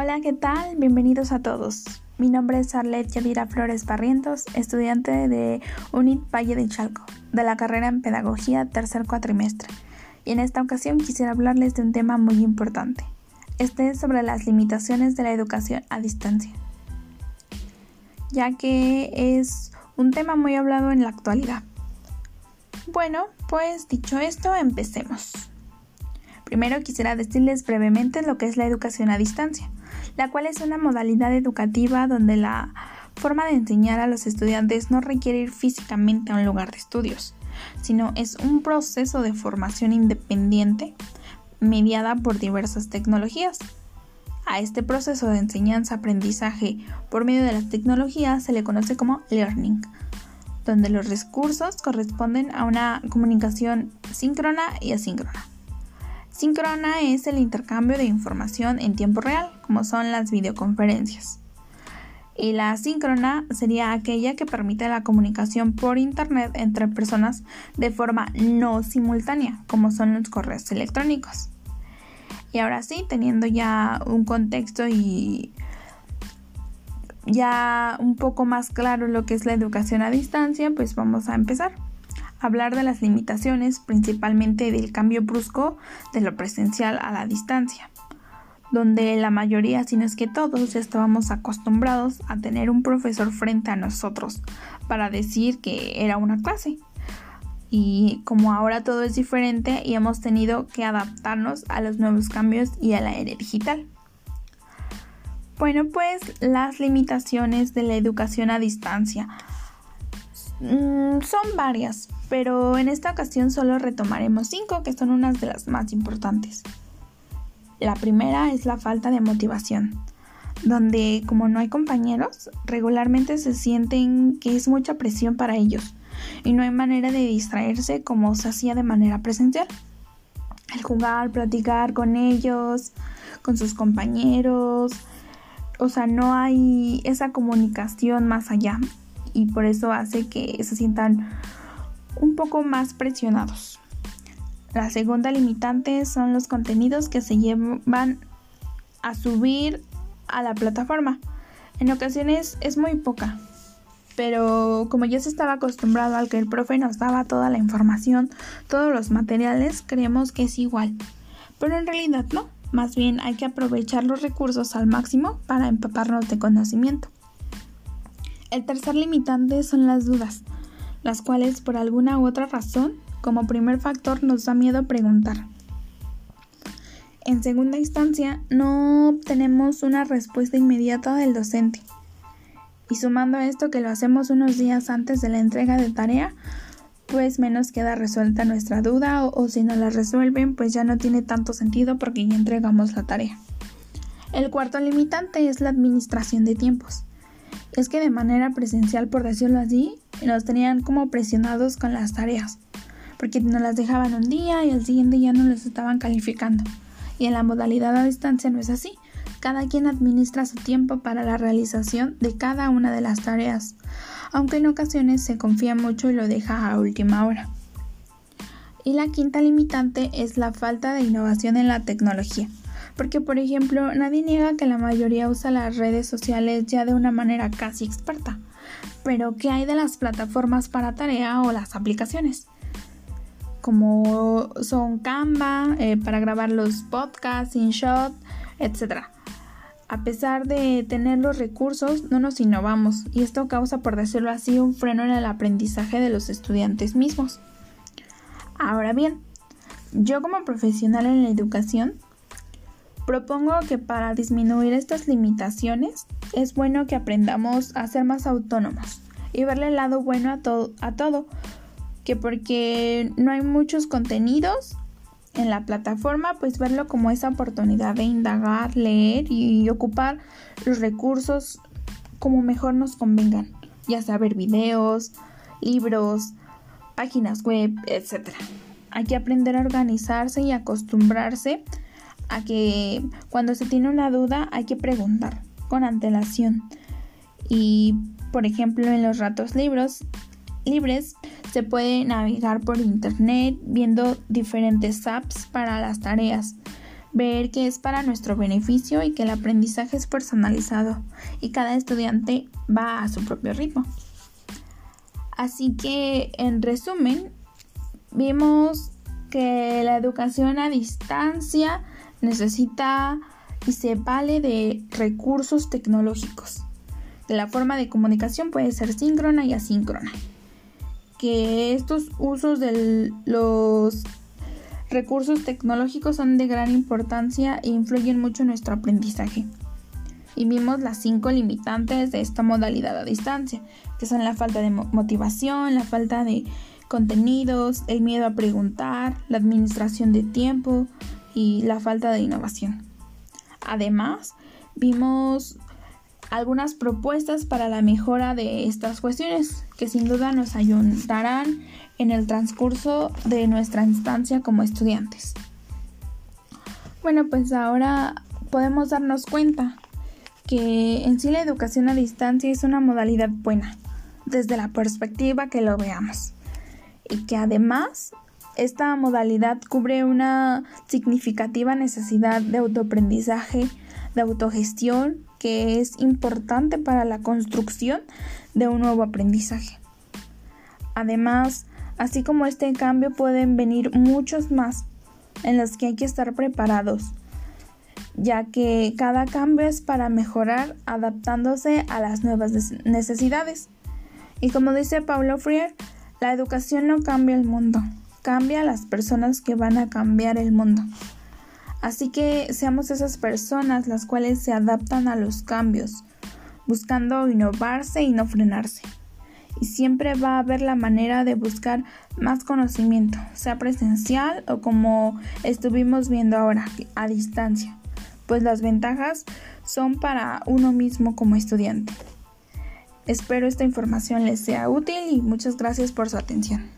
Hola, ¿qué tal? Bienvenidos a todos. Mi nombre es Arlet Yadira Flores Barrientos, estudiante de UNIT Valle de Chalco, de la carrera en Pedagogía tercer cuatrimestre. Y en esta ocasión quisiera hablarles de un tema muy importante. Este es sobre las limitaciones de la educación a distancia, ya que es un tema muy hablado en la actualidad. Bueno, pues dicho esto, empecemos. Primero quisiera decirles brevemente lo que es la educación a distancia la cual es una modalidad educativa donde la forma de enseñar a los estudiantes no requiere ir físicamente a un lugar de estudios, sino es un proceso de formación independiente mediada por diversas tecnologías. A este proceso de enseñanza-aprendizaje por medio de las tecnologías se le conoce como learning, donde los recursos corresponden a una comunicación síncrona y asíncrona. Síncrona es el intercambio de información en tiempo real, como son las videoconferencias. Y la asíncrona sería aquella que permite la comunicación por Internet entre personas de forma no simultánea, como son los correos electrónicos. Y ahora sí, teniendo ya un contexto y ya un poco más claro lo que es la educación a distancia, pues vamos a empezar hablar de las limitaciones, principalmente del cambio brusco de lo presencial a la distancia, donde la mayoría, si no es que todos, ya estábamos acostumbrados a tener un profesor frente a nosotros para decir que era una clase. Y como ahora todo es diferente y hemos tenido que adaptarnos a los nuevos cambios y a la era digital. Bueno, pues las limitaciones de la educación a distancia. Mm, son varias, pero en esta ocasión solo retomaremos cinco que son unas de las más importantes. La primera es la falta de motivación, donde como no hay compañeros, regularmente se sienten que es mucha presión para ellos y no hay manera de distraerse como se hacía de manera presencial. El jugar, platicar con ellos, con sus compañeros, o sea, no hay esa comunicación más allá y por eso hace que se sientan un poco más presionados. La segunda limitante son los contenidos que se llevan a subir a la plataforma. En ocasiones es muy poca, pero como ya se estaba acostumbrado al que el profe nos daba toda la información, todos los materiales, creemos que es igual. Pero en realidad no, más bien hay que aprovechar los recursos al máximo para empaparnos de conocimiento. El tercer limitante son las dudas las cuales por alguna u otra razón, como primer factor, nos da miedo preguntar. En segunda instancia, no obtenemos una respuesta inmediata del docente. Y sumando a esto que lo hacemos unos días antes de la entrega de tarea, pues menos queda resuelta nuestra duda o, o si no la resuelven, pues ya no tiene tanto sentido porque ya entregamos la tarea. El cuarto limitante es la administración de tiempos es que de manera presencial, por decirlo así, nos tenían como presionados con las tareas, porque nos las dejaban un día y al siguiente ya no les estaban calificando. Y en la modalidad a distancia no es así. Cada quien administra su tiempo para la realización de cada una de las tareas, aunque en ocasiones se confía mucho y lo deja a última hora. Y la quinta limitante es la falta de innovación en la tecnología. Porque, por ejemplo, nadie niega que la mayoría usa las redes sociales ya de una manera casi experta. Pero, ¿qué hay de las plataformas para tarea o las aplicaciones? Como son Canva, eh, para grabar los podcasts, InShot, etc. A pesar de tener los recursos, no nos innovamos y esto causa, por decirlo así, un freno en el aprendizaje de los estudiantes mismos. Ahora bien, yo como profesional en la educación Propongo que para disminuir estas limitaciones es bueno que aprendamos a ser más autónomos y verle el lado bueno a, todo, a todo, que porque no hay muchos contenidos en la plataforma, pues verlo como esa oportunidad de indagar, leer y ocupar los recursos como mejor nos convengan, ya sea ver videos, libros, páginas web, etc. Hay que aprender a organizarse y acostumbrarse a que cuando se tiene una duda hay que preguntar con antelación. Y por ejemplo en los ratos libros, libres se puede navegar por internet viendo diferentes apps para las tareas, ver que es para nuestro beneficio y que el aprendizaje es personalizado y cada estudiante va a su propio ritmo. Así que, en resumen, vimos que la educación a distancia necesita y se vale de recursos tecnológicos. La forma de comunicación puede ser síncrona y asíncrona. Que estos usos de los recursos tecnológicos son de gran importancia e influyen mucho en nuestro aprendizaje. Y vimos las cinco limitantes de esta modalidad a distancia, que son la falta de motivación, la falta de contenidos, el miedo a preguntar, la administración de tiempo y la falta de innovación. Además, vimos algunas propuestas para la mejora de estas cuestiones que sin duda nos ayudarán en el transcurso de nuestra instancia como estudiantes. Bueno, pues ahora podemos darnos cuenta que en sí la educación a distancia es una modalidad buena, desde la perspectiva que lo veamos, y que además esta modalidad cubre una significativa necesidad de autoaprendizaje, de autogestión, que es importante para la construcción de un nuevo aprendizaje. Además, así como este cambio pueden venir muchos más en los que hay que estar preparados, ya que cada cambio es para mejorar adaptándose a las nuevas necesidades. Y como dice Paulo Freire, la educación no cambia el mundo, cambia a las personas que van a cambiar el mundo. Así que seamos esas personas las cuales se adaptan a los cambios, buscando innovarse y no frenarse. Y siempre va a haber la manera de buscar más conocimiento, sea presencial o como estuvimos viendo ahora, a distancia, pues las ventajas son para uno mismo como estudiante. Espero esta información les sea útil y muchas gracias por su atención.